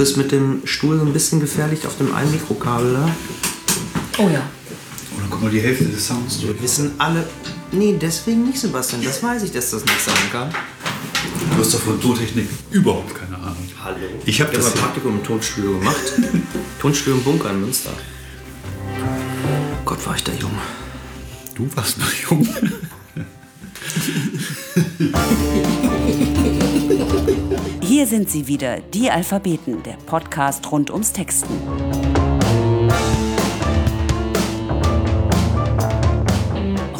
bist mit dem Stuhl so ein bisschen gefährlich auf dem einen Mikrokabel da. Oh ja. Und dann kommt mal die Hälfte des Sounds durch. Wir wissen alle. Nee, deswegen nicht, Sebastian. Das weiß ich, dass das nicht sein kann. Du hast doch von Tontechnik überhaupt keine Ahnung. Hallo. Ich hab habe das mal Praktikum im Tonstudio gemacht. Tonstudio im Bunker in Münster. Gott, war ich da jung. Du warst noch jung. Hier sind sie wieder, die Alphabeten, der Podcast rund ums Texten.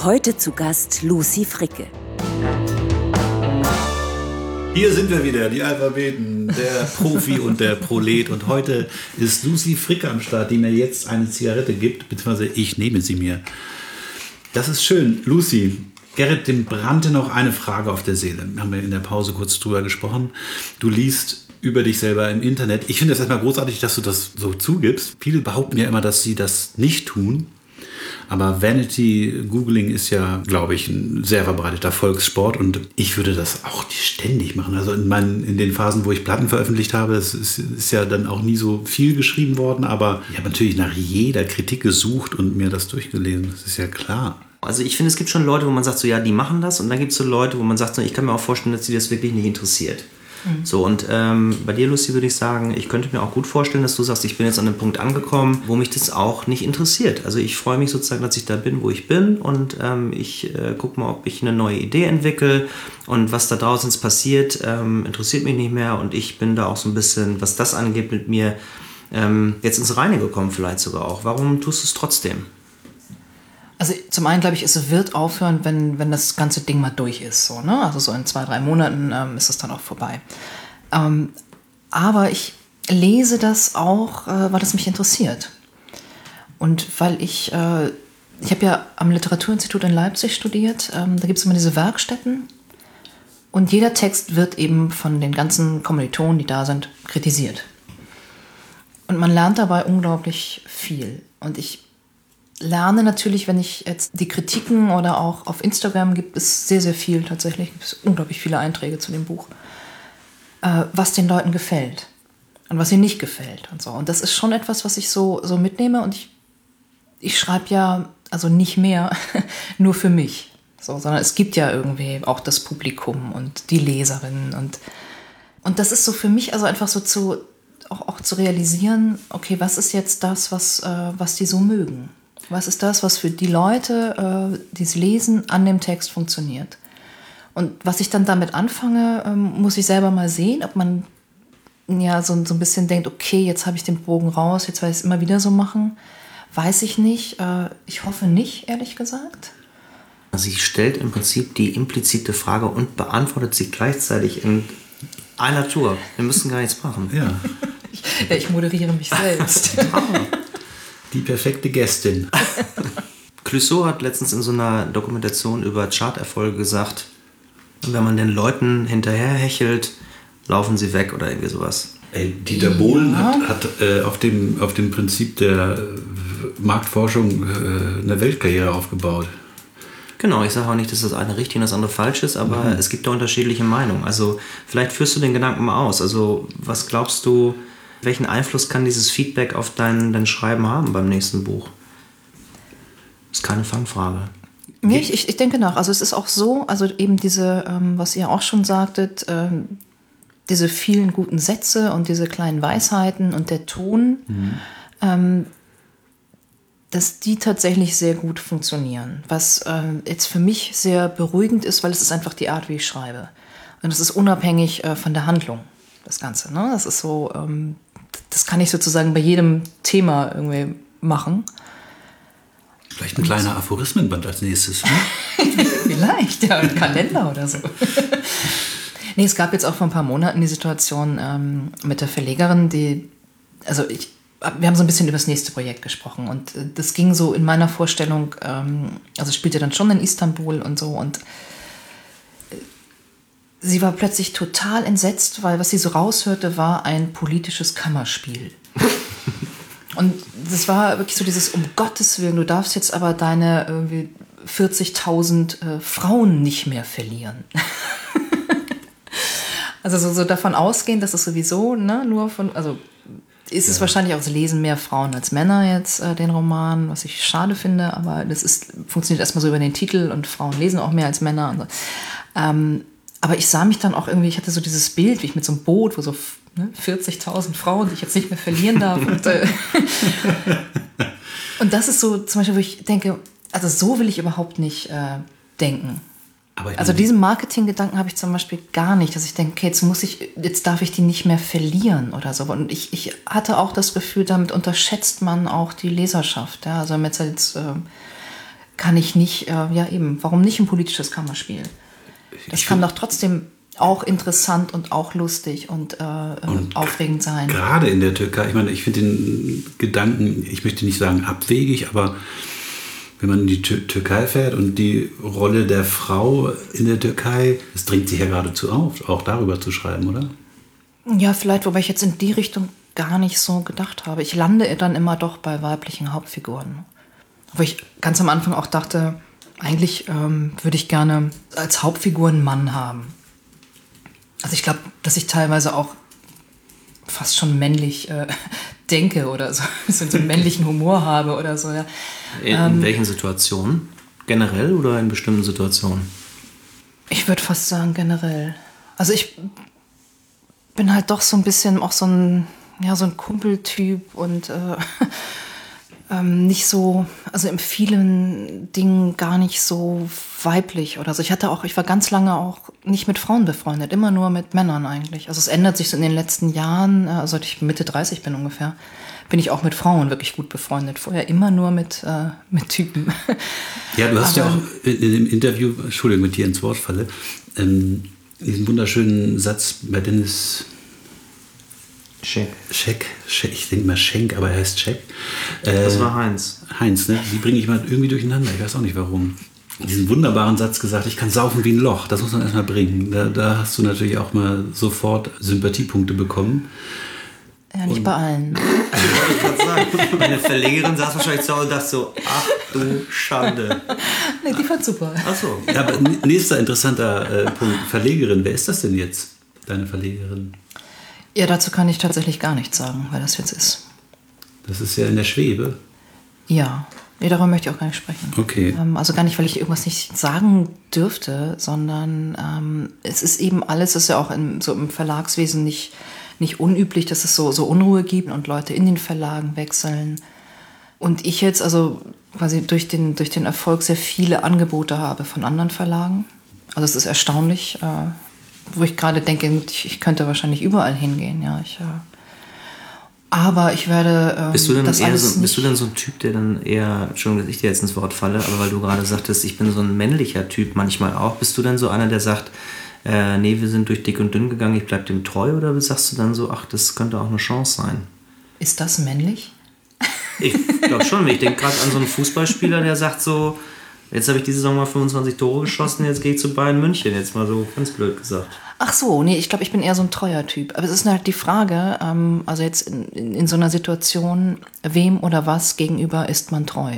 Heute zu Gast Lucy Fricke. Hier sind wir wieder, die Alphabeten, der Profi und der Prolet. Und heute ist Lucy Frick am Start, die mir jetzt eine Zigarette gibt, beziehungsweise ich nehme sie mir. Das ist schön. Lucy, Gerrit, dem brannte noch eine Frage auf der Seele. Haben wir in der Pause kurz drüber gesprochen. Du liest über dich selber im Internet. Ich finde es erstmal großartig, dass du das so zugibst. Viele behaupten ja immer, dass sie das nicht tun. Aber Vanity Googling ist ja, glaube ich, ein sehr verbreiteter Volkssport und ich würde das auch ständig machen. Also in, meinen, in den Phasen, wo ich Platten veröffentlicht habe, es ist, ist ja dann auch nie so viel geschrieben worden, aber ich habe natürlich nach jeder Kritik gesucht und mir das durchgelesen. Das ist ja klar. Also ich finde, es gibt schon Leute, wo man sagt, so ja, die machen das. Und dann gibt es so Leute, wo man sagt, so, ich kann mir auch vorstellen, dass sie das wirklich nicht interessiert. So, und ähm, bei dir, Lucy, würde ich sagen, ich könnte mir auch gut vorstellen, dass du sagst, ich bin jetzt an einem Punkt angekommen, wo mich das auch nicht interessiert. Also ich freue mich sozusagen, dass ich da bin, wo ich bin und ähm, ich äh, gucke mal, ob ich eine neue Idee entwickle und was da draußen passiert, ähm, interessiert mich nicht mehr und ich bin da auch so ein bisschen, was das angeht, mit mir ähm, jetzt ins Reine gekommen vielleicht sogar auch. Warum tust du es trotzdem? Also zum einen glaube ich, es wird aufhören, wenn, wenn das ganze Ding mal durch ist. So, ne? Also so in zwei, drei Monaten ähm, ist es dann auch vorbei. Ähm, aber ich lese das auch, äh, weil es mich interessiert. Und weil ich, äh, ich habe ja am Literaturinstitut in Leipzig studiert, ähm, da gibt es immer diese Werkstätten. Und jeder Text wird eben von den ganzen Kommilitonen, die da sind, kritisiert. Und man lernt dabei unglaublich viel. Und ich lerne natürlich, wenn ich jetzt die Kritiken oder auch auf Instagram gibt es sehr, sehr viel tatsächlich, gibt es unglaublich viele Einträge zu dem Buch, äh, was den Leuten gefällt und was ihnen nicht gefällt und so. Und das ist schon etwas, was ich so, so mitnehme und ich, ich schreibe ja, also nicht mehr nur für mich, so, sondern es gibt ja irgendwie auch das Publikum und die Leserinnen und, und das ist so für mich also einfach so zu, auch, auch zu realisieren, okay, was ist jetzt das, was, äh, was die so mögen? Was ist das, was für die Leute, äh, die es lesen, an dem Text funktioniert? Und was ich dann damit anfange, ähm, muss ich selber mal sehen, ob man ja so, so ein bisschen denkt, okay, jetzt habe ich den Bogen raus, jetzt werde ich es immer wieder so machen. Weiß ich nicht. Äh, ich hoffe nicht, ehrlich gesagt. Sie stellt im Prinzip die implizite Frage und beantwortet sie gleichzeitig in einer Tour. Wir müssen gar nichts machen. Ja, Ja, ich moderiere mich selbst. die perfekte Gästin. Clouseau hat letztens in so einer Dokumentation über Charterfolge gesagt, wenn man den Leuten hinterherhechelt, laufen sie weg oder irgendwie sowas. Ey, Dieter Bohlen hat, hat äh, auf, dem, auf dem Prinzip der äh, Marktforschung äh, eine Weltkarriere aufgebaut. Genau, ich sage auch nicht, dass das eine richtig und das andere falsch ist, aber es gibt da unterschiedliche Meinungen. Also vielleicht führst du den Gedanken mal aus. Also was glaubst du, welchen Einfluss kann dieses Feedback auf dein, dein Schreiben haben beim nächsten Buch? Ist keine Fangfrage. Nee, ich, ich, denke nach. Also es ist auch so, also eben diese, ähm, was ihr auch schon sagtet, ähm, diese vielen guten Sätze und diese kleinen Weisheiten und der Ton, ähm, dass die tatsächlich sehr gut funktionieren. Was ähm, jetzt für mich sehr beruhigend ist, weil es ist einfach die Art, wie ich schreibe. Und es ist unabhängig äh, von der Handlung, das Ganze. Ne? Das ist so, ähm, das kann ich sozusagen bei jedem Thema irgendwie machen. Vielleicht ein kleiner Aphorismenband als nächstes. Ne? Vielleicht, ja, ein Kalender oder so. nee, es gab jetzt auch vor ein paar Monaten die Situation ähm, mit der Verlegerin, die, also ich, wir haben so ein bisschen über das nächste Projekt gesprochen und äh, das ging so in meiner Vorstellung, ähm, also spielte dann schon in Istanbul und so und sie war plötzlich total entsetzt, weil was sie so raushörte, war ein politisches Kammerspiel. Und das war wirklich so dieses, um Gottes Willen, du darfst jetzt aber deine irgendwie 40.000 äh, Frauen nicht mehr verlieren. Also so, so davon ausgehen, dass es sowieso ne, nur von, also ist es wahrscheinlich auch, es lesen mehr Frauen als Männer jetzt äh, den Roman, was ich schade finde, aber das ist, funktioniert erstmal so über den Titel und Frauen lesen auch mehr als Männer. Und so. ähm, aber ich sah mich dann auch irgendwie, ich hatte so dieses Bild, wie ich mit so einem Boot, wo so ne, 40.000 Frauen, die ich jetzt nicht mehr verlieren darf. und, äh, und das ist so zum Beispiel, wo ich denke, also so will ich überhaupt nicht äh, denken. Also diesen Marketinggedanken habe ich zum Beispiel gar nicht, dass ich denke, okay, jetzt muss ich, jetzt darf ich die nicht mehr verlieren oder so. Und ich, ich hatte auch das Gefühl, damit unterschätzt man auch die Leserschaft. Ja? Also jetzt, jetzt äh, kann ich nicht, äh, ja eben, warum nicht ein politisches Kammerspiel? Das Ich kann doch trotzdem auch interessant und auch lustig und, äh, Und aufregend sein. Gerade in der Türkei, ich meine, ich finde den Gedanken, ich möchte nicht sagen abwegig, aber wenn man in die Tür Türkei fährt und die Rolle der Frau in der Türkei, es drängt sich ja geradezu auf, auch darüber zu schreiben, oder? Ja, vielleicht, wobei ich jetzt in die Richtung gar nicht so gedacht habe. Ich lande dann immer doch bei weiblichen Hauptfiguren. Wo ich ganz am Anfang auch dachte, eigentlich ähm, würde ich gerne als Hauptfigur einen Mann haben. Also ich glaube, dass ich teilweise auch fast schon männlich äh, denke oder so, so einen männlichen Humor habe oder so. Ja. In, in welchen Situationen? Generell oder in bestimmten Situationen? Ich würde fast sagen generell. Also ich bin halt doch so ein bisschen auch so ein, ja, so ein Kumpeltyp und äh, ähm, nicht so, also in vielen Dingen gar nicht so weiblich oder so. Ich hatte auch, ich war ganz lange auch nicht mit Frauen befreundet, immer nur mit Männern eigentlich. Also es ändert sich so in den letzten Jahren, äh, seit ich Mitte 30 bin ungefähr, bin ich auch mit Frauen wirklich gut befreundet. Vorher immer nur mit, äh, mit Typen. Ja, du hast ja Aber- auch in, in dem Interview, Entschuldigung, mit dir ins Wort falle, ähm, diesen wunderschönen Satz bei Dennis Check. Scheck, Scheck ich denke mal Schenk, aber er heißt Scheck. Äh, Das war Heinz. Heinz, ne? Die bringe ich mal irgendwie durcheinander. Ich weiß auch nicht warum. Diesen wunderbaren Satz gesagt, ich kann saufen wie ein Loch. Das muss man erstmal bringen. Da, da hast du natürlich auch mal sofort Sympathiepunkte bekommen. ja, nicht bei allen. Meine Verlegerin saß wahrscheinlich zu Hause und dachte so, ach du Schande. Nee, die fand super. Ach so. Ja, aber nächster interessanter äh, Punkt. Verlegerin, wer ist das denn jetzt? Deine Verlegerin? Ja, dazu kann ich tatsächlich gar nichts sagen, wer das jetzt ist. Das ist ja in der Schwebe. Ja, nee, darüber möchte ich auch gar nicht sprechen. Okay. Ähm, also gar nicht, weil ich irgendwas nicht sagen dürfte, sondern ähm, es ist eben alles, es ist ja auch in, so im Verlagswesen nicht, nicht unüblich, dass es so, so Unruhe gibt und Leute in den Verlagen wechseln. Und ich jetzt also quasi durch den, durch den Erfolg sehr viele Angebote habe von anderen Verlagen. Also es ist erstaunlich, äh, wo ich gerade denke, ich, ich könnte wahrscheinlich überall hingehen. Ja, ich, äh, aber ich werde ähm, Bist du denn eher so, bist du denn so ein Typ, der dann eher, Entschuldigung, dass ich dir jetzt ins Wort falle, aber weil du gerade sagtest, ich bin so ein männlicher Typ manchmal auch, bist du denn so einer, der sagt, äh, nee, wir sind durch dick und dünn gegangen, ich bleib dem treu, oder sagst du dann so, ach, das könnte auch eine Chance sein? Ist das männlich? Ich glaube schon, ich denke gerade an so einen Fußballspieler, der sagt so, jetzt habe ich diese Saison mal 25 Tore geschossen, jetzt gehe ich zu Bayern München, jetzt mal so ganz blöd gesagt. Ach so, nee, ich glaube, ich bin eher so ein treuer Typ. Aber es ist halt die Frage, ähm, also jetzt in, in, in so einer Situation, wem oder was gegenüber ist man treu?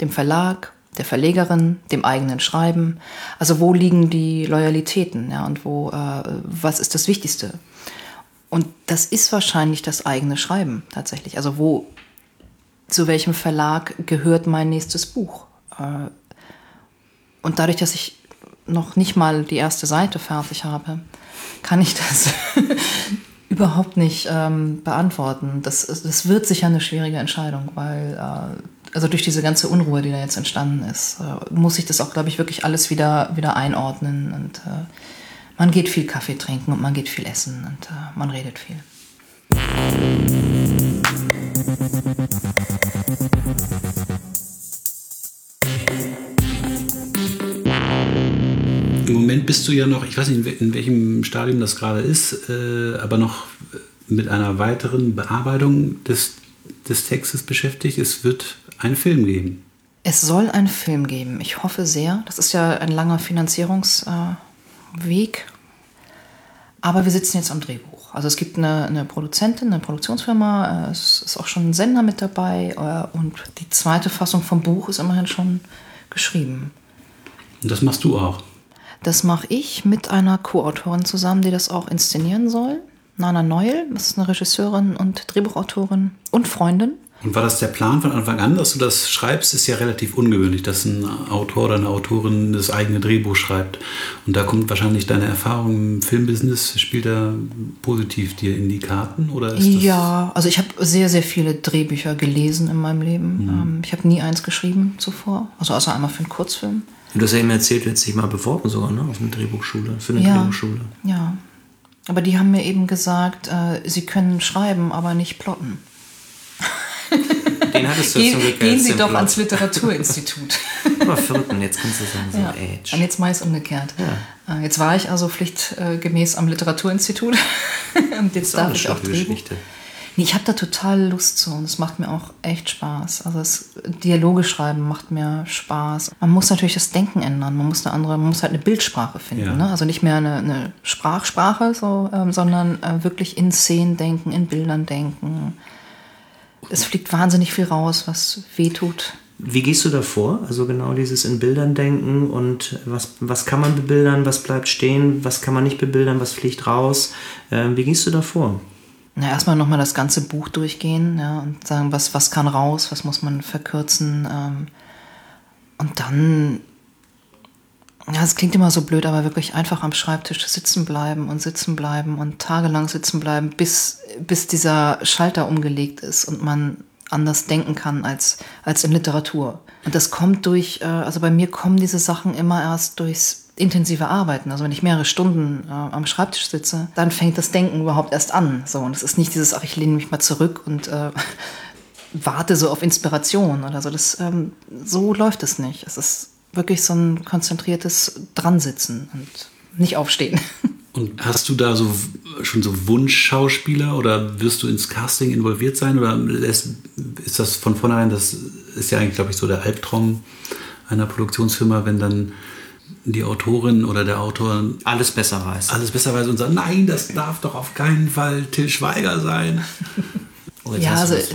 Dem Verlag, der Verlegerin, dem eigenen Schreiben? Also wo liegen die Loyalitäten? Ja, und wo, äh, was ist das Wichtigste? Und das ist wahrscheinlich das eigene Schreiben tatsächlich. Also wo, zu welchem Verlag gehört mein nächstes Buch? Äh, und dadurch, dass ich noch nicht mal die erste Seite fertig habe, kann ich das überhaupt nicht ähm, beantworten. Das, das wird sicher eine schwierige Entscheidung, weil äh, also durch diese ganze Unruhe, die da jetzt entstanden ist, äh, muss ich das auch, glaube ich, wirklich alles wieder, wieder einordnen. Und äh, man geht viel Kaffee trinken und man geht viel essen und äh, man redet viel. Moment bist du ja noch, ich weiß nicht, in wel- in welchem Stadium das gerade ist, äh, aber noch mit einer weiteren Bearbeitung des, des Textes beschäftigt. Es wird einen Film geben. Es soll einen Film geben. Ich hoffe sehr. Das ist ja ein langer Finanzierungsweg. Weg. Aber wir sitzen jetzt am Drehbuch. Also es gibt eine, eine Produzentin, eine Produktionsfirma. äh, Es ist auch schon ein Sender mit dabei. äh, Und die zweite Fassung vom Buch ist immerhin schon geschrieben. Und das machst du auch. Das mache ich mit einer Co-Autorin zusammen, die das auch inszenieren soll. Nana Neul, das ist eine Regisseurin und Drehbuchautorin und Freundin. Und war das der Plan von Anfang an, dass du das schreibst? Ist ja relativ ungewöhnlich, dass ein Autor oder eine Autorin das eigene Drehbuch schreibt. Und da kommt wahrscheinlich deine Erfahrung im Filmbusiness, spielt da positiv dir in die Karten? Oder Ja, also ich habe sehr, sehr viele Drehbücher gelesen in meinem Leben. Mhm. Ähm, Ich habe nie eins geschrieben zuvor, also außer einmal für einen Kurzfilm. Du hast ja eben erzählt, du hättest dich mal beworben sogar, ne? Auf eine Drehbuchschule, für eine Ja. Drehbuchschule. Ja. Aber die haben mir eben gesagt, äh, sie können schreiben, aber nicht plotten. Den hattest du Gehen, zum Glück gehen jetzt Sie doch Plot. ans Literaturinstitut. Aber vierten, jetzt kannst du sagen, so, Ja. Age. Und jetzt meist umgekehrt. Äh, Jetzt war ich also pflichtgemäß am Literaturinstitut. Und jetzt darf ich auch Drehbuch. Geschichte. Nee, ich habe da total Lust zu und es macht mir auch echt Spaß. Also das Dialoge schreiben macht mir Spaß. Man muss natürlich das Denken ändern. Man muss eine andere, man muss halt eine Bildsprache finden. Ja. Ne? Also nicht mehr eine, eine Sprachsprache, so, ähm, sondern äh, wirklich in Szenen denken, in Bildern denken. Es fliegt wahnsinnig viel raus, was weh tut. Wie gehst du davor? Also genau dieses in Bildern denken und was, was kann man bebildern, was bleibt stehen, was kann man nicht bebildern, was fliegt raus. Ähm, wie gehst du davor? Na, erstmal nochmal das ganze Buch durchgehen ja, und sagen, was, was kann raus, was muss man verkürzen. Ähm, und dann, ja, es klingt immer so blöd, aber wirklich einfach am Schreibtisch sitzen bleiben und sitzen bleiben und tagelang sitzen bleiben, bis, bis dieser Schalter umgelegt ist und man anders denken kann als, als in Literatur. Und das kommt durch, äh, also bei mir kommen diese Sachen immer erst durchs intensive Arbeiten. Also wenn ich mehrere Stunden äh, am Schreibtisch sitze, dann fängt das Denken überhaupt erst an. So, und es ist nicht dieses, ach, ich lehne mich mal zurück und äh, warte so auf Inspiration oder so. Das, ähm, so läuft es nicht. Es ist wirklich so ein konzentriertes Dransitzen und nicht aufstehen. Und hast du da so schon so Wunschschauspieler oder wirst du ins Casting involviert sein oder lässt, ist das von vornherein, das ist ja eigentlich, glaube ich, so der Albtraum einer Produktionsfirma, wenn dann die Autorin oder der Autor Alles besser weiß. alles besser weiß und sagt, nein, das darf doch auf keinen Fall Till Schweiger sein. Oh, jetzt ja, also jetzt,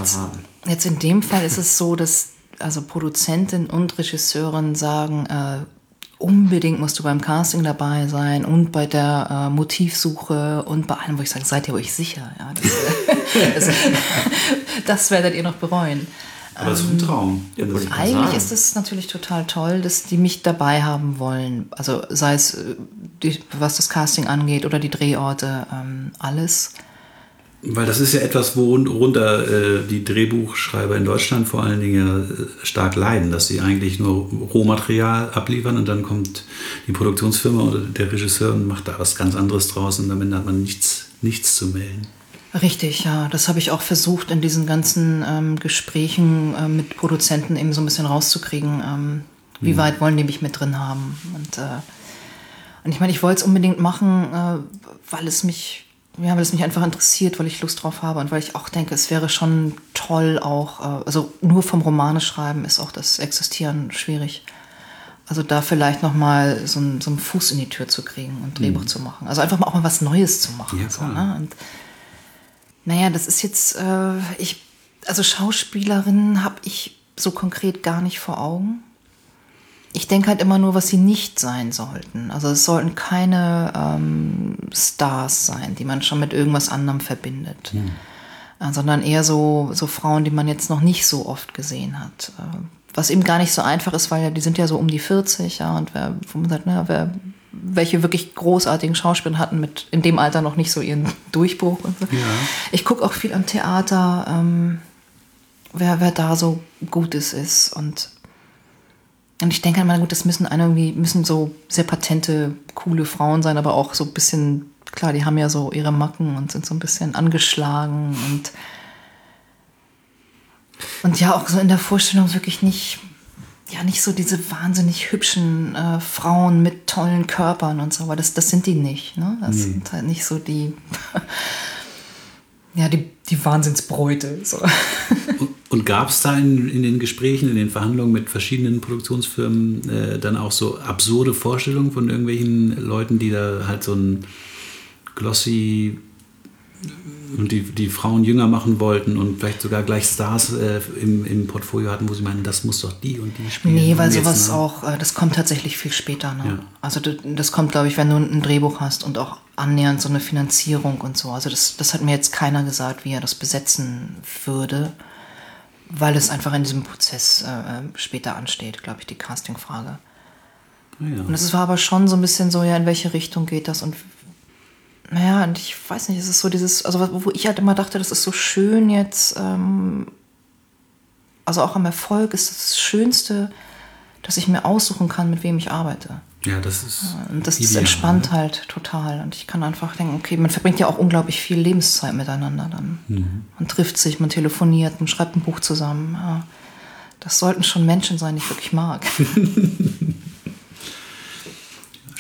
jetzt in dem Fall ist es so, dass also Produzentin und Regisseurin sagen, äh, unbedingt musst du beim Casting dabei sein und bei der äh, Motivsuche und bei allem, wo ich sage, seid ihr euch sicher? Ja, das, das, das werdet ihr noch bereuen. Aber das ist ein Traum. Ja, kann Eigentlich sagen. ist es natürlich total toll, dass die mich dabei haben wollen. Also sei es, äh, die, was das Casting angeht oder die Drehorte, ähm, alles. Weil das ist ja etwas, worunter äh, die Drehbuchschreiber in Deutschland vor allen Dingen ja äh, stark leiden, dass sie eigentlich nur Rohmaterial abliefern und dann kommt die Produktionsfirma oder der Regisseur und macht da was ganz anderes draus und damit hat man nichts, nichts zu melden. Richtig, ja. Das habe ich auch versucht, in diesen ganzen ähm, Gesprächen äh, mit Produzenten eben so ein bisschen rauszukriegen. Ähm, wie weit wollen die mich mit drin haben? Und, äh, und ich meine, ich wollte es unbedingt machen, äh, weil es mich, ja, weil es mich einfach interessiert, weil ich Lust drauf habe und weil ich auch denke, es wäre schon toll auch, äh, also nur vom Romane schreiben ist auch das Existieren schwierig. Also da vielleicht noch mal so, ein, so einen Fuß in die Tür zu kriegen und Drehbuch zu machen. Also einfach mal auch mal was Neues zu machen. Ja, so, ne? Und naja, das ist jetzt, äh, ich, also Schauspielerinnen habe ich so konkret gar nicht vor Augen. Ich denke halt immer nur, was sie nicht sein sollten. Also es sollten keine ähm, Stars sein, die man schon mit irgendwas anderem verbindet. Äh, sondern eher so, so Frauen, die man jetzt noch nicht so oft gesehen hat. Äh, was eben gar nicht so einfach ist, weil ja, die sind ja so um die 40, ja, und wer, wo man sagt, na, wer, welche wirklich großartigen Schauspieler hatten mit in dem Alter noch nicht so ihren Durchbruch und so. Ich gucke auch viel am Theater, ähm, wer, wer da so Gutes ist und und ich denke einmal, gut, das müssen irgendwie, müssen so sehr patente, coole Frauen sein, aber auch so ein bisschen, klar, die haben ja so ihre Macken und sind so ein bisschen angeschlagen und und ja, auch so in der Vorstellung wirklich nicht, ja, nicht so diese wahnsinnig hübschen äh, Frauen mit tollen Körpern und so, weil das, das sind die nicht. Ne? Das sind halt nicht so die, ja, die, die Wahnsinnsbräute. So. Und, und gab es da in, in den Gesprächen, in den Verhandlungen mit verschiedenen Produktionsfirmen äh, dann auch so absurde Vorstellungen von irgendwelchen Leuten, die da halt so ein glossy und die, die Frauen jünger machen wollten und vielleicht sogar gleich Stars äh, im, im Portfolio hatten, wo sie meinen, das muss doch die und die spielen. Nee, weil sowas ne? auch, äh, das kommt tatsächlich viel später. Ne? Ja. Also das kommt, glaube ich, wenn du ein Drehbuch hast und auch annähernd so eine Finanzierung und so. Also das, das hat mir jetzt keiner gesagt, wie er das besetzen würde, weil es einfach in diesem Prozess äh, äh, später ansteht, glaube ich, die Castingfrage. Ah, ja. Und es war aber schon so ein bisschen so, ja, in welche Richtung geht das und naja, und ich weiß nicht, es ist so dieses, also wo ich halt immer dachte, das ist so schön jetzt, ähm, also auch am Erfolg ist das Schönste, dass ich mir aussuchen kann, mit wem ich arbeite. Ja, das ist. Und das, ideal, entspannt ne? halt total. Und ich kann einfach denken, okay, man verbringt ja auch unglaublich viel Lebenszeit miteinander dann. Man trifft sich, man telefoniert, man schreibt ein Buch zusammen. Das sollten schon Menschen sein, die ich wirklich mag.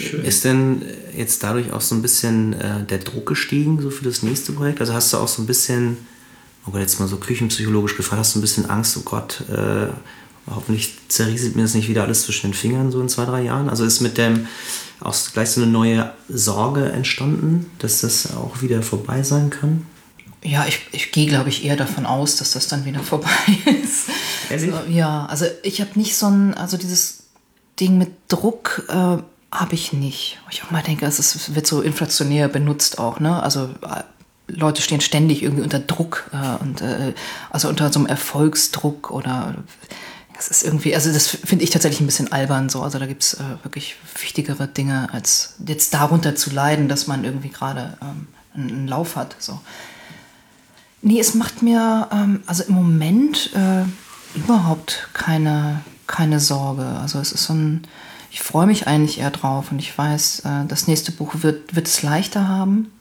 Ist denn jetzt dadurch auch so ein bisschen äh, der Druck gestiegen, so für das nächste Projekt? Also hast du auch so ein bisschen, oh Gott, jetzt mal so küchenpsychologisch gefragt, hast du ein bisschen Angst, oh Gott, äh, hoffentlich zerrieselt mir das nicht wieder alles zwischen den Fingern so in zwei, drei Jahren? Also ist mit dem auch gleich so eine neue Sorge entstanden, dass das auch wieder vorbei sein kann? Ja, ich, ich gehe, glaube ich, eher davon aus, dass das dann wieder vorbei ist. Ehrlich? Ja, also ich habe nicht so ein, also dieses Ding mit Druck äh, habe ich nicht. Ich auch mal denke, es wird so inflationär benutzt auch, ne? Also äh, Leute stehen ständig irgendwie unter Druck äh, und äh, also unter so einem Erfolgsdruck oder das ist irgendwie, also das finde ich tatsächlich ein bisschen albern so. Also da gibt es äh, wirklich wichtigere Dinge, als jetzt darunter zu leiden, dass man irgendwie gerade ähm, einen, einen Lauf hat. So. Nee, es macht mir ähm, also im Moment äh, überhaupt keine, keine Sorge. Also es ist so ein, ich freue mich eigentlich eher drauf und ich weiß, äh, das nächste Buch wird, wird es leichter haben.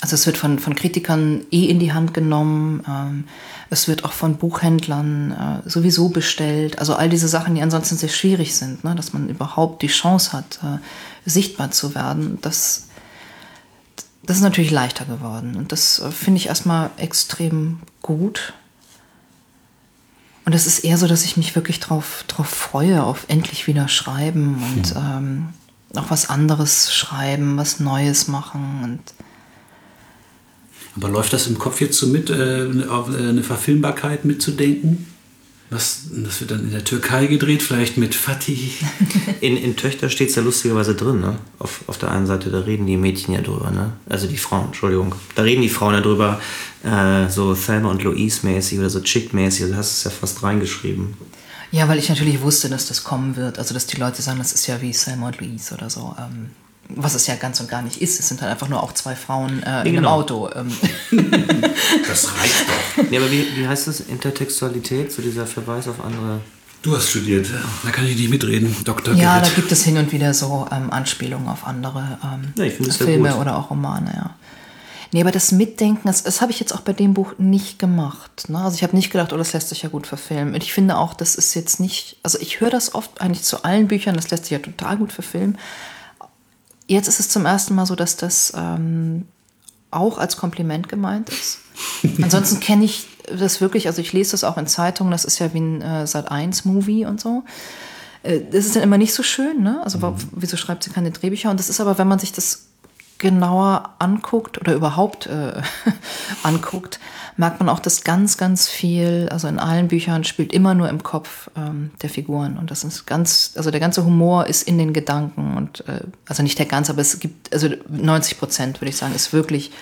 Also es wird von, von Kritikern eh in die Hand genommen. Ähm, es wird auch von Buchhändlern äh, sowieso bestellt. Also all diese Sachen, die ansonsten sehr schwierig sind, ne? dass man überhaupt die Chance hat, äh, sichtbar zu werden. Das, das ist natürlich leichter geworden. Und das finde ich erstmal extrem gut. Und es ist eher so, dass ich mich wirklich drauf, drauf freue, auf endlich wieder schreiben und ähm, auch was anderes schreiben, was Neues machen. Und Aber läuft das im Kopf jetzt so mit, äh, auf äh, eine Verfilmbarkeit mitzudenken? Was, das wird dann in der Türkei gedreht, vielleicht mit Fatih. In, in Töchter steht es ja lustigerweise drin, ne? Auf, auf der einen Seite, da reden die Mädchen ja drüber, ne? Also die Frauen, Entschuldigung. Da reden die Frauen ja drüber, äh, so Thelma und Louise mäßig oder so Chick-mäßig. Also hast du es ja fast reingeschrieben. ja, weil ich natürlich wusste, dass das kommen wird. Also, dass die Leute sagen, das ist ja wie Selma und Louise oder so. Ähm, was es ja ganz und gar nicht ist. Es sind halt einfach nur auch zwei Frauen äh, in einem genau. Auto. Ähm, Das reicht doch. Nee, aber wie, wie heißt das? Intertextualität, so dieser Verweis auf andere. Du hast studiert, da kann ich nicht mitreden, Dr. ja, da Gerrit. gibt es hin und wieder so ähm, Anspielungen auf andere ähm, Ja, Filme gut. oder auch Romane, ja. Nee, aber das Mitdenken, das, das habe ich jetzt auch bei dem Buch nicht gemacht. Ne? Also ich habe nicht gedacht, oh, das lässt sich ja gut verfilmen. Und ich finde auch, das ist jetzt nicht, also ich höre das oft eigentlich zu allen Büchern, das lässt sich ja total gut verfilmen. Jetzt ist es zum ersten Mal so, dass das ähm, auch als Kompliment gemeint ist. Ansonsten kenne ich das wirklich, also ich lese das auch in Zeitungen, das ist ja wie ein äh, Sat1-Movie und so. Äh, Das ist dann immer nicht so schön, ne? Also wa- wieso schreibt sie keine Drehbücher? Und das ist aber, wenn man sich das genauer anguckt oder überhaupt äh, anguckt, merkt man auch, dass ganz, ganz viel, also in allen Büchern spielt immer nur im Kopf ähm, der Figuren. Und das ist ganz, also der ganze Humor ist in den Gedanken und äh, also nicht der ganze, aber es gibt, also 90 Prozent würde ich sagen, ist wirklich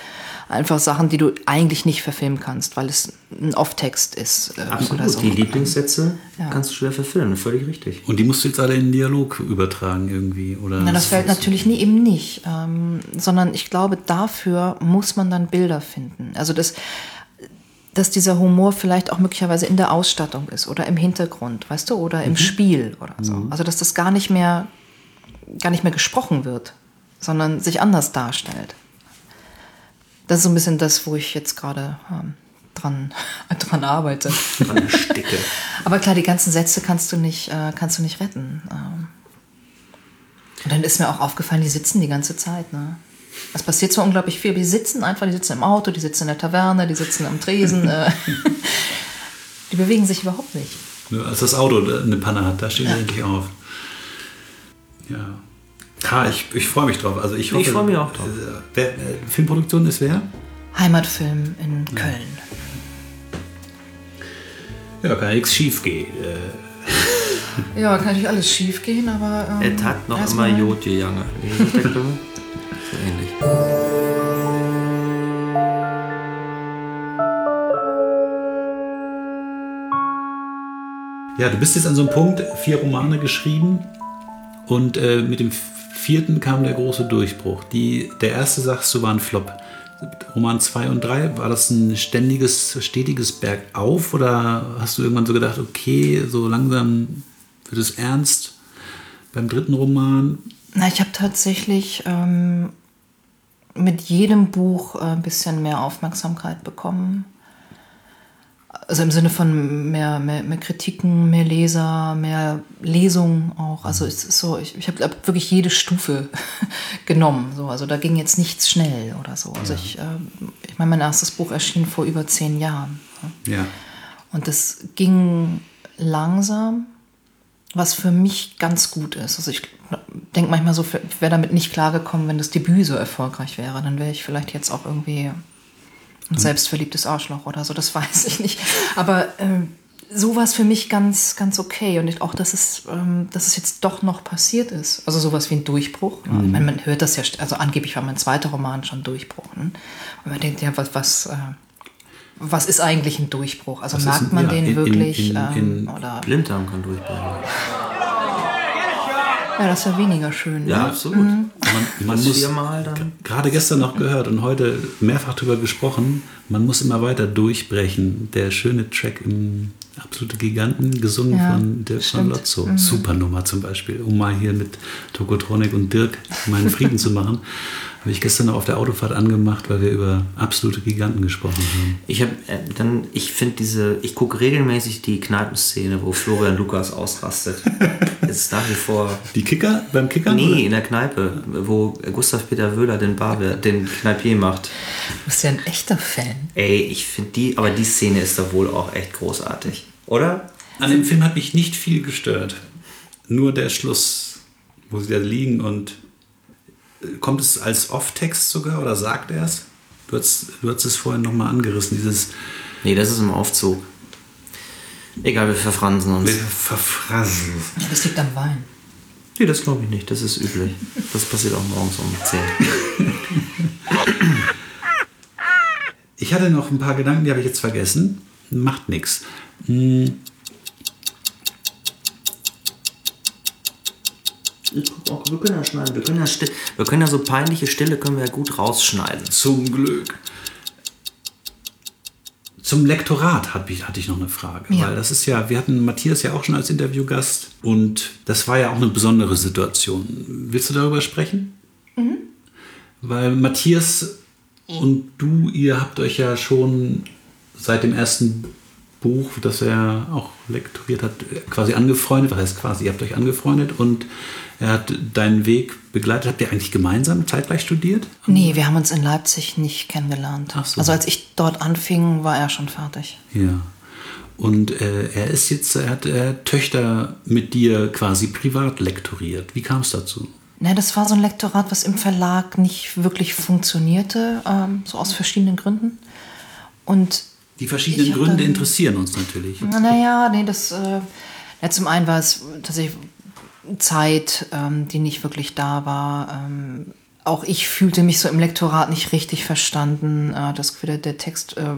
einfach Sachen, die du eigentlich nicht verfilmen kannst, weil es ein Off-Text ist. Äh, Absolut. Oder so. Die Lieblingssätze Ja. kannst du schwer verfilmen, völlig richtig. Und die musst du jetzt alle in den Dialog übertragen irgendwie, oder? Na, das fällt natürlich nie, eben nicht, ähm, sondern ich glaube, dafür muss man dann Bilder finden. Also das, dass dieser Humor vielleicht auch möglicherweise in der Ausstattung ist oder im Hintergrund, weißt du, oder im Spiel oder so. Also dass das gar nicht mehr, gar nicht mehr gesprochen wird, sondern sich anders darstellt. Das ist so ein bisschen das, wo ich jetzt gerade ähm, dran, dran arbeite. Dran ersticke. Aber klar, die ganzen Sätze kannst du nicht, äh, kannst du nicht retten. Ähm. Und dann ist mir auch aufgefallen, die sitzen die ganze Zeit. Ne? Es passiert zwar unglaublich viel, aber die sitzen einfach, die sitzen im Auto, die sitzen in der Taverne, die sitzen am Tresen. Äh. die bewegen sich überhaupt nicht. Nur als das Auto eine Panne hat, da stehen sie endlich auf. Ja. Ha, ich, ich freue mich drauf. Also ich, hoffe, Ich freu mich auch drauf. Äh, wer, äh, Filmproduktion ist wer? Heimatfilm in Köln. Ja, kann nichts schief gehen. Äh, Ja, kann natürlich alles schief gehen, aber. Ähm, Es hat noch immer Jod gegangen. So ähnlich. Ja, du bist jetzt an so einem Punkt, vier Romane geschrieben und äh, mit dem vierten kam der große Durchbruch. Die, der erste, sagst du, war ein Flop. Roman 2 und 3, war das ein ständiges, stetiges Bergauf oder hast du irgendwann so gedacht, okay, so langsam wird es ernst beim dritten Roman? Na, ich habe tatsächlich ähm, mit jedem Buch äh, ein bisschen mehr Aufmerksamkeit bekommen. Also im Sinne von mehr, mehr, mehr Kritiken, mehr Leser, mehr Lesungen auch. Also es ist so, ich, ich habe hab wirklich jede Stufe genommen. So. Also da ging jetzt nichts schnell oder so. Also ich, ähm, ich meine, mein erstes Buch erschien vor über zehn Jahren. Ja. Und das ging langsam, was für mich ganz gut ist. Also ich denke manchmal so, ich wäre damit nicht klargekommen, wenn das Debüt so erfolgreich wäre. Dann wäre ich vielleicht jetzt auch irgendwie ein selbstverliebtes Arschloch oder so, das weiß ich nicht. Aber so war es für mich ganz, ganz okay. Und auch, dass es, ähm, dass es jetzt doch noch passiert ist. Also sowas wie ein Durchbruch. Ne? Ich meine, man hört das ja, also angeblich war mein zweiter Roman schon Durchbruch. Ne? Und man denkt, ja, was, was, äh, was ist eigentlich ein Durchbruch? Also Was merkt ein- man ja, den in- wirklich? in- in- ähm, oder, Blinddarm kann durchbrechen. Ja, das wäre weniger schön. Ja, Ne? absolut. Man, man Das muss viermal dann. gerade gestern noch gehört und heute mehrfach darüber gesprochen, man muss immer weiter durchbrechen. Der schöne Track im Absolute Giganten, gesungen Ja, von Dirk von stimmt. Lotzo. Supernummer zum Beispiel, um mal hier mit Tokotronic und Dirk meinen Frieden zu machen. Habe ich gestern noch auf der Autofahrt angemacht, weil wir über absolute Giganten gesprochen haben. Ich habe äh, dann, ich finde diese, ich gucke regelmäßig die Kneipenszene, wo Florian Lukas ausrastet. ist nach wie vor. Die Kicker beim Kicker? Nee, in der Kneipe, wo Gustav Peter Wöhler den Barwirt, den Kneipier macht. Du bist ja ein echter Fan. Ey, ich finde die, aber die Szene ist doch wohl auch echt großartig. Oder? An dem Film hat mich nicht viel gestört. Nur der Schluss, wo sie da liegen und kommt es als Off-Text sogar oder sagt er es? Du hast, du hast es vorhin nochmal angerissen, dieses Nee, das ist im Aufzug. Egal, wir verfransen uns. wir verfrassen. Das liegt am Wein. Nee, das glaube ich nicht. Das ist üblich. Das passiert auch morgens um 10. Ich hatte noch ein paar Gedanken, die habe ich jetzt vergessen. Macht nichts. Wir können ja schneiden. Wir können ja, still, wir können ja so peinliche Stille können wir ja gut rausschneiden. Zum Glück. Zum Lektorat hab ich, hatte ich noch eine Frage. Ja. Weil das ist ja, wir hatten Matthias ja auch schon als Interviewgast und das war ja auch eine besondere Situation. Willst du darüber sprechen? Weil Matthias und du, ihr habt euch ja schon seit dem ersten Buch, das er auch lektoriert hat, quasi angefreundet. Was heißt quasi? Ihr habt euch angefreundet und er hat deinen Weg begleitet. Habt ihr eigentlich gemeinsam zeitgleich studiert? Nee, wir haben uns in Leipzig nicht kennengelernt. Ach so. Also als ich dort anfing, war er schon fertig. Ja. Und äh, er ist jetzt, er hat, hat Töchter mit dir quasi privat lektoriert. Wie kam es dazu? Ne, das war so ein Lektorat, was im Verlag nicht wirklich funktionierte, ähm, so aus verschiedenen Gründen. Und Die verschiedenen Gründe dann- interessieren uns natürlich. naja, nee, das. Äh, ja, zum einen war es tatsächlich Zeit, ähm, die nicht wirklich da war. Ähm, auch ich fühlte mich so im Lektorat nicht richtig verstanden. Äh, das der- der Text äh,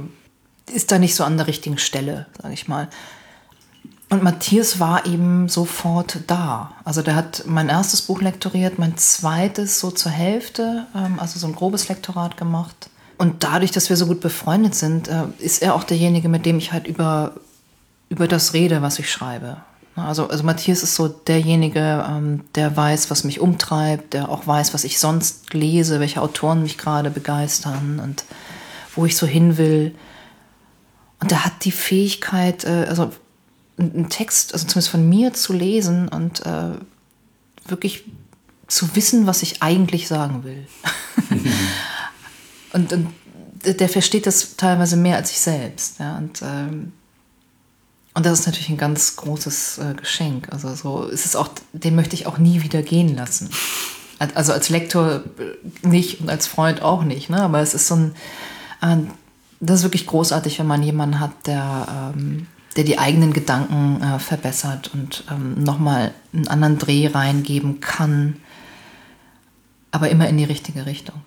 ist da nicht so an der richtigen Stelle, sage ich mal. Und Matthias war eben sofort da. Also der hat mein erstes Buch lektoriert, mein zweites so zur Hälfte, ähm, also so ein grobes Lektorat gemacht. Und dadurch, dass wir so gut befreundet sind, äh, ist er auch derjenige, mit dem ich halt über, über das rede, was ich schreibe. Also, also Matthias ist so derjenige, ähm, der weiß, was mich umtreibt, der auch weiß, was ich sonst lese, welche Autoren mich gerade begeistern und wo ich so hin will. Und er hat die Fähigkeit, äh, also einen Text, also zumindest von mir zu lesen und äh, wirklich zu wissen, was ich eigentlich sagen will. und, und der- versteht das teilweise mehr als ich selbst. Ja? Und, ähm, und das ist natürlich ein ganz großes äh, Geschenk. Also so ist es auch, den möchte ich auch nie wieder gehen lassen. Al- Also als Lektor äh, nicht und als Freund auch nicht. Ne? Aber es ist so ein, Und das ist wirklich großartig, wenn man jemanden hat, der, ähm, der die eigenen Gedanken äh, verbessert und ähm, nochmal einen anderen Dreh reingeben kann, aber immer in die richtige Richtung.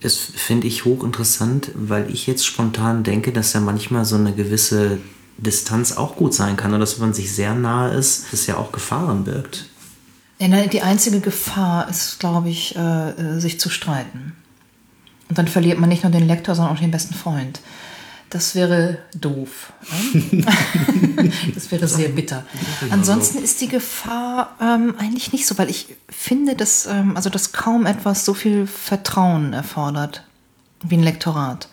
Das finde ich hochinteressant, weil ich jetzt spontan denke, dass ja manchmal so eine gewisse Distanz auch gut sein kann und dass wenn man sich sehr nahe ist, das ja auch Gefahren birgt. Ja, die einzige Gefahr ist, glaube ich, äh, äh, sich zu streiten. Und dann verliert man nicht nur den Lektor, sondern auch den besten Freund. Das wäre doof. Ne? das wäre sehr bitter. Ansonsten ist die Gefahr ähm, eigentlich nicht so, weil ich finde, dass, ähm, also dass kaum etwas so viel Vertrauen erfordert wie ein Lektorat.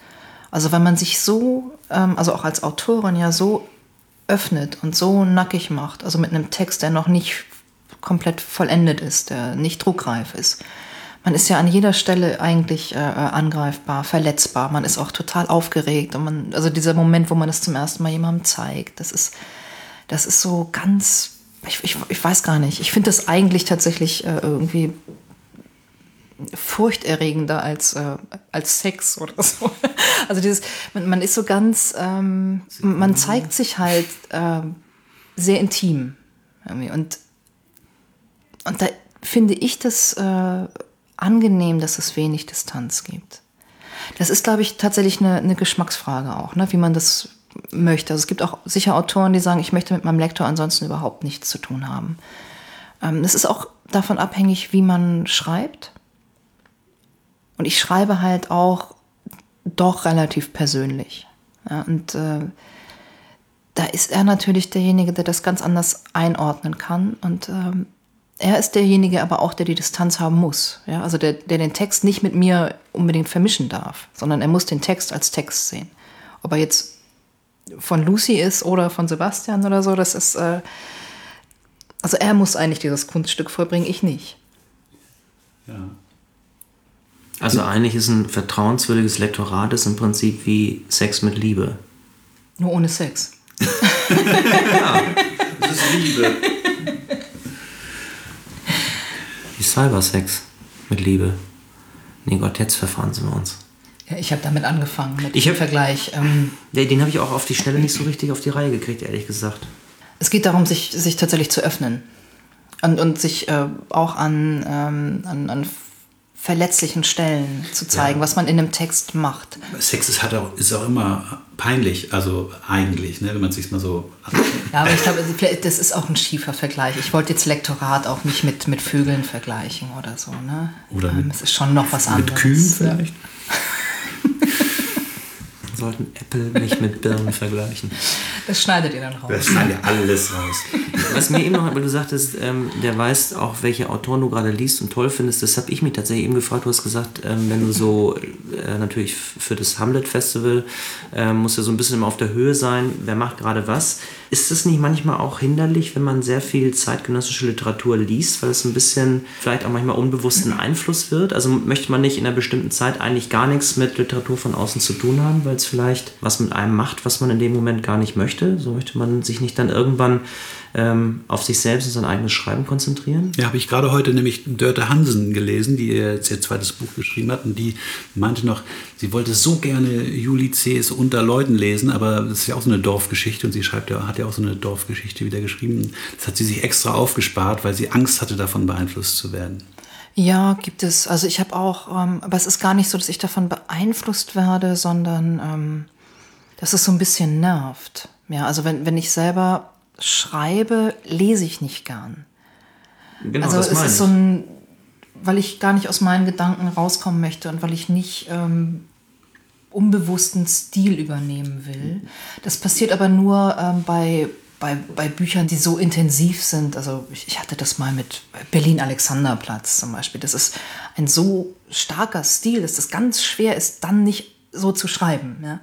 Also wenn man sich so, ähm, also auch als Autorin ja so öffnet und so nackig macht, also mit einem Text, der noch nicht komplett vollendet ist, der nicht druckreif ist. Man ist ja an jeder Stelle eigentlich äh, angreifbar, verletzbar. Man ist auch total aufgeregt. Und man, also dieser Moment, wo man es zum ersten Mal jemandem zeigt, das ist, das ist so ganz, ich, ich, ich weiß gar nicht. Ich finde das eigentlich tatsächlich äh, irgendwie furchterregender als, äh, als Sex oder so. Also dieses, man, man ist so ganz, ähm, man zeigt sich halt äh, sehr intim. Und und da finde ich das äh, angenehm, dass es wenig Distanz gibt. Das ist, glaube ich, tatsächlich eine, eine Geschmacksfrage auch, ne? wie man das möchte. Also es gibt auch sicher Autoren, die sagen, ich möchte mit meinem Lektor ansonsten überhaupt nichts zu tun haben. Ähm, ist auch davon abhängig, wie man schreibt. Und ich schreibe halt auch doch relativ persönlich. Ja, und äh, da ist er natürlich derjenige, der das ganz anders einordnen kann. Und ähm, er ist derjenige aber auch, der die Distanz haben muss. Ja? Also der, der den Text nicht mit mir unbedingt vermischen darf, sondern er muss den Text als Text sehen. Ob er jetzt von Lucy ist oder von Sebastian oder so, das ist. Äh, also er muss eigentlich dieses Kunststück vollbringen, ich nicht. Ja. Also eigentlich ist ein vertrauenswürdiges Lektorat ist im Prinzip wie Sex mit Liebe. Nur ohne Sex. ja, das ist Liebe. Cybersex mit Liebe. Nee Gott, jetzt verfahren sie wir uns. Ja, ich habe damit angefangen, mit ich dem Vergleich. Ähm, den habe ich auch auf die Stelle nicht so richtig auf die Reihe gekriegt, ehrlich gesagt. Es geht darum, sich, sich tatsächlich zu öffnen. Und, und sich äh, auch an, ähm, an, an verletzlichen Stellen zu zeigen, ja. was man in einem Text macht. Sex ist, hat auch, ist auch immer peinlich, also eigentlich, ne, wenn man sich mal so. Ja, aber ich glaube, das ist auch ein schiefer Vergleich. Ich wollte jetzt Lektorat auch nicht mit, mit Vögeln vergleichen oder so. Ne? Oder mit, ähm, es ist schon noch was anderes. Mit Kühen vielleicht? sollten Apple nicht mit Birnen vergleichen. Das schneidet ihr dann raus. Das schneidet alles raus. Was mir eben noch, weil du sagtest, ähm, der weiß auch, welche Autoren du gerade liest und toll findest, das habe ich mich tatsächlich eben gefragt. Du hast gesagt, ähm, wenn du so äh, natürlich für das Hamlet Festival äh, musst du so ein bisschen immer auf der Höhe sein, wer macht gerade was. Ist das nicht manchmal auch hinderlich, wenn man sehr viel zeitgenössische Literatur liest, weil es ein bisschen vielleicht auch manchmal unbewussten Einfluss wird? Also möchte man nicht in einer bestimmten Zeit eigentlich gar nichts mit Literatur von außen zu tun haben, weil es vielleicht was mit einem macht, was man in dem Moment gar nicht möchte? So möchte man sich nicht dann irgendwann ähm, auf sich selbst und sein eigenes Schreiben konzentrieren? Ja, habe ich gerade heute nämlich Dörte Hansen gelesen, die jetzt ihr zweites Buch geschrieben hat. Und die meinte noch, sie wollte so gerne Juli C.'s Unter Leuten lesen, aber das ist ja auch so eine Dorfgeschichte und sie schreibt ja, hat ja auch so eine Dorfgeschichte wieder geschrieben. Das hat sie sich extra aufgespart, weil sie Angst hatte, davon beeinflusst zu werden. Ja, gibt es. Also ich habe auch, ähm, aber es ist gar nicht so, dass ich davon beeinflusst werde, sondern ähm, dass es so ein bisschen nervt. Ja, also wenn, wenn ich selber schreibe, lese ich nicht gern. Genau, also das es ist so ein, weil ich gar nicht aus meinen Gedanken rauskommen möchte und weil ich nicht ähm, unbewussten Stil übernehmen will. Das passiert aber nur ähm, bei, bei, bei Büchern, die so intensiv sind. Also ich, ich hatte das mal mit Berlin-Alexanderplatz zum Beispiel. Das ist ein so starker Stil, dass das ganz schwer ist, dann nicht so zu schreiben. Ja?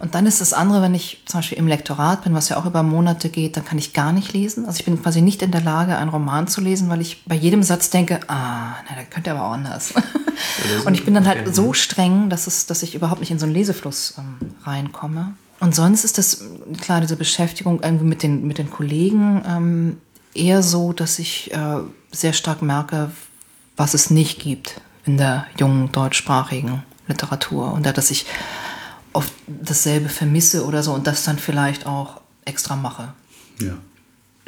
Und dann ist das andere, wenn ich zum Beispiel im Lektorat bin, was ja auch über Monate geht, dann kann ich gar nicht lesen. Also ich bin quasi nicht in der Lage, einen Roman zu lesen, weil ich bei jedem Satz denke, ah, na, da könnte aber auch anders. und ich bin dann halt so streng, dass, es, dass ich überhaupt nicht in so einen Lesefluss ähm, reinkomme. Und sonst ist das, klar, diese Beschäftigung irgendwie mit den, mit den Kollegen ähm, eher so, dass ich äh, sehr stark merke, was es nicht gibt in der jungen deutschsprachigen Literatur. Und da, dass ich oft dasselbe vermisse oder so und das dann vielleicht auch extra mache. Ja.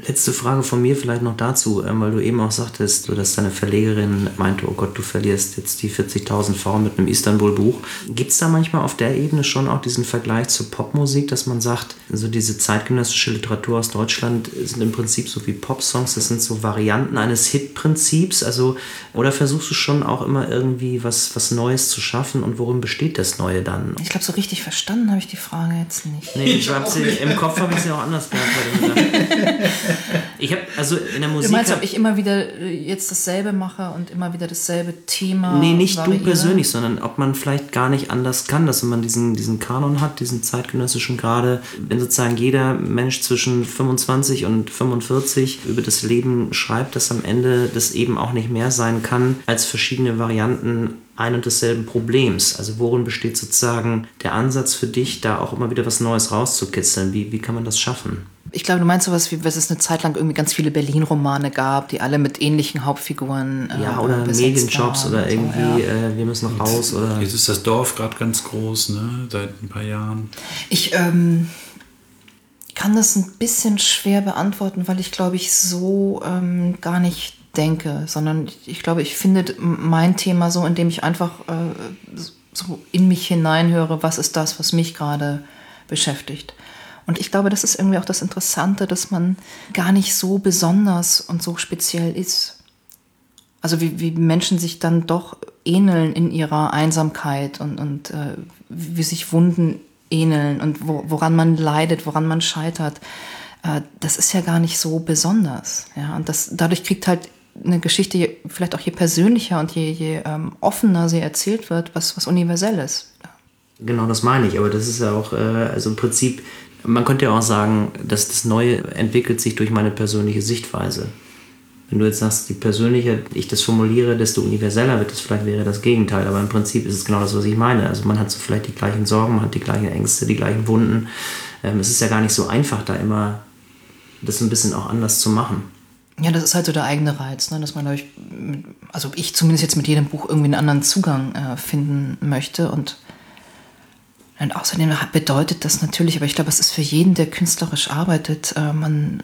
Letzte Frage von mir vielleicht noch dazu, ähm, weil du eben auch sagtest, dass deine Verlegerin meinte, oh Gott, du verlierst jetzt die 40.000 Frauen mit einem Istanbul-Buch. Gibt es da manchmal auf der Ebene schon auch diesen Vergleich zur Popmusik, dass man sagt, so diese zeitgenössische Literatur aus Deutschland sind im Prinzip so wie Popsongs, das sind so Varianten eines Hit-Prinzips, also oder versuchst du schon auch immer irgendwie was, was Neues zu schaffen und worin besteht das Neue dann? Ich glaube, so richtig verstanden habe ich die Frage jetzt nicht. Nee, ich hab sie, im Kopf habe ich sie auch anders gehabt. Ich habe also in der Musik. Du meinst, ob ich immer wieder äh, jetzt dasselbe mache und immer wieder dasselbe Thema? Nee, nicht variiere? du persönlich, sondern ob man vielleicht gar nicht anders kann, dass man diesen, diesen Kanon hat, diesen zeitgenössischen gerade, wenn sozusagen jeder Mensch zwischen 25 und 45 über das Leben schreibt, dass am Ende das eben auch nicht mehr sein kann als verschiedene Varianten ein und desselben Problems. Also worin besteht sozusagen der Ansatz für dich, da auch immer wieder was Neues rauszukitzeln? Wie, wie kann man das schaffen? Ich glaube, du meinst sowas wie, dass es eine Zeit lang irgendwie ganz viele Berlin-Romane gab, die alle mit ähnlichen Hauptfiguren. Äh, Ja, oder Medienjobs waren oder und so, irgendwie, ja. äh, wir müssen noch raus oder. Jetzt ist das Dorf gerade ganz groß, ne? Seit ein paar Jahren. Ich ähm, kann das ein bisschen schwer beantworten, weil ich glaube ich so ähm, gar nicht denke, sondern ich glaube, ich finde mein Thema so, indem ich einfach äh, so in mich hineinhöre, was ist das, was mich gerade beschäftigt. Und ich glaube, das ist irgendwie auch das Interessante, dass man gar nicht so besonders und so speziell ist. Also wie, wie Menschen sich dann doch ähneln in ihrer Einsamkeit und, und äh, wie sich Wunden ähneln und wo, woran man leidet, woran man scheitert. Äh, das ist ja gar nicht so besonders. Ja? Und das, dadurch kriegt halt eine Geschichte vielleicht auch je persönlicher und je, je ähm, offener sie erzählt wird, was, was Universelles. Genau, das meine ich. Aber das ist ja auch, äh, also im Prinzip, man könnte ja auch sagen, dass das Neue entwickelt sich durch meine persönliche Sichtweise. Wenn du jetzt sagst, je persönlicher ich das formuliere, desto universeller wird es, vielleicht wäre das Gegenteil. Aber im Prinzip ist es genau das, was ich meine. Also man hat so vielleicht die gleichen Sorgen, man hat die gleichen Ängste, die gleichen Wunden. Ähm, es ist ja gar nicht so einfach, da immer das ein bisschen auch anders zu machen. Ja, das ist halt so der eigene Reiz, ne? dass man, glaube ich, also ich zumindest jetzt mit jedem Buch irgendwie einen anderen Zugang äh, finden möchte. Und, und außerdem bedeutet das natürlich, aber ich glaube, es ist für jeden, der künstlerisch arbeitet, äh, man,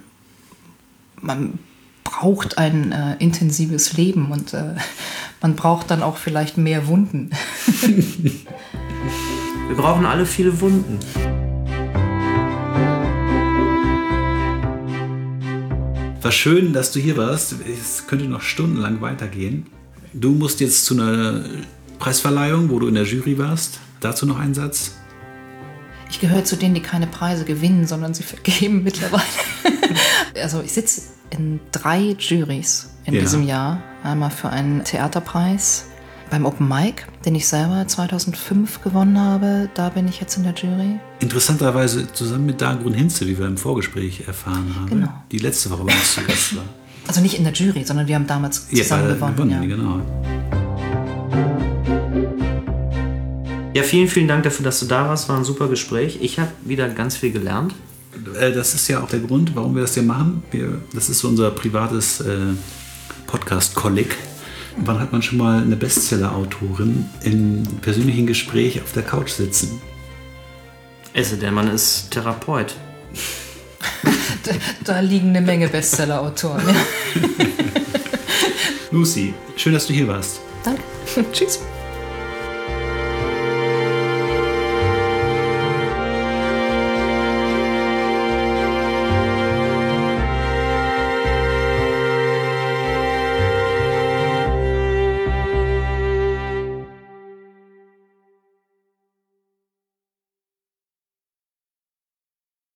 man braucht ein äh, intensives Leben und äh, man braucht dann auch vielleicht mehr Wunden. Wir brauchen alle viele Wunden. War schön, dass du hier warst. Es könnte noch stundenlang weitergehen. Du musst jetzt zu einer Preisverleihung, wo du in der Jury warst. Dazu noch ein Satz. Ich gehöre zu denen, die keine Preise gewinnen, sondern sie vergeben mittlerweile. also ich sitze in drei Juries in Ja. diesem Jahr. Einmal für einen Theaterpreis beim Open Mic, den ich selber 2005 gewonnen habe. Da bin ich jetzt in der Jury. Interessanterweise zusammen mit Dagrun Hinze, wie wir im Vorgespräch erfahren haben. Genau. Die letzte Woche bei uns zu Gast war. Also nicht in der Jury, sondern wir haben damals zusammen ja, gewonnen. ja. genau. Ja, vielen, vielen Dank dafür, dass du da warst. War ein super Gespräch. Ich habe wieder ganz viel gelernt. Äh, Das ist ja auch der Grund, warum wir das hier machen. Wir, das ist so unser privates äh, Podcast-Kolleg. Wann hat man schon mal eine Bestseller-Autorin im persönlichen Gespräch auf der Couch sitzen? Also, der Mann ist Therapeut. Da, da liegen eine Menge Bestseller-Autoren. Ja. Lucy, schön, dass du hier warst. Danke. Tschüss.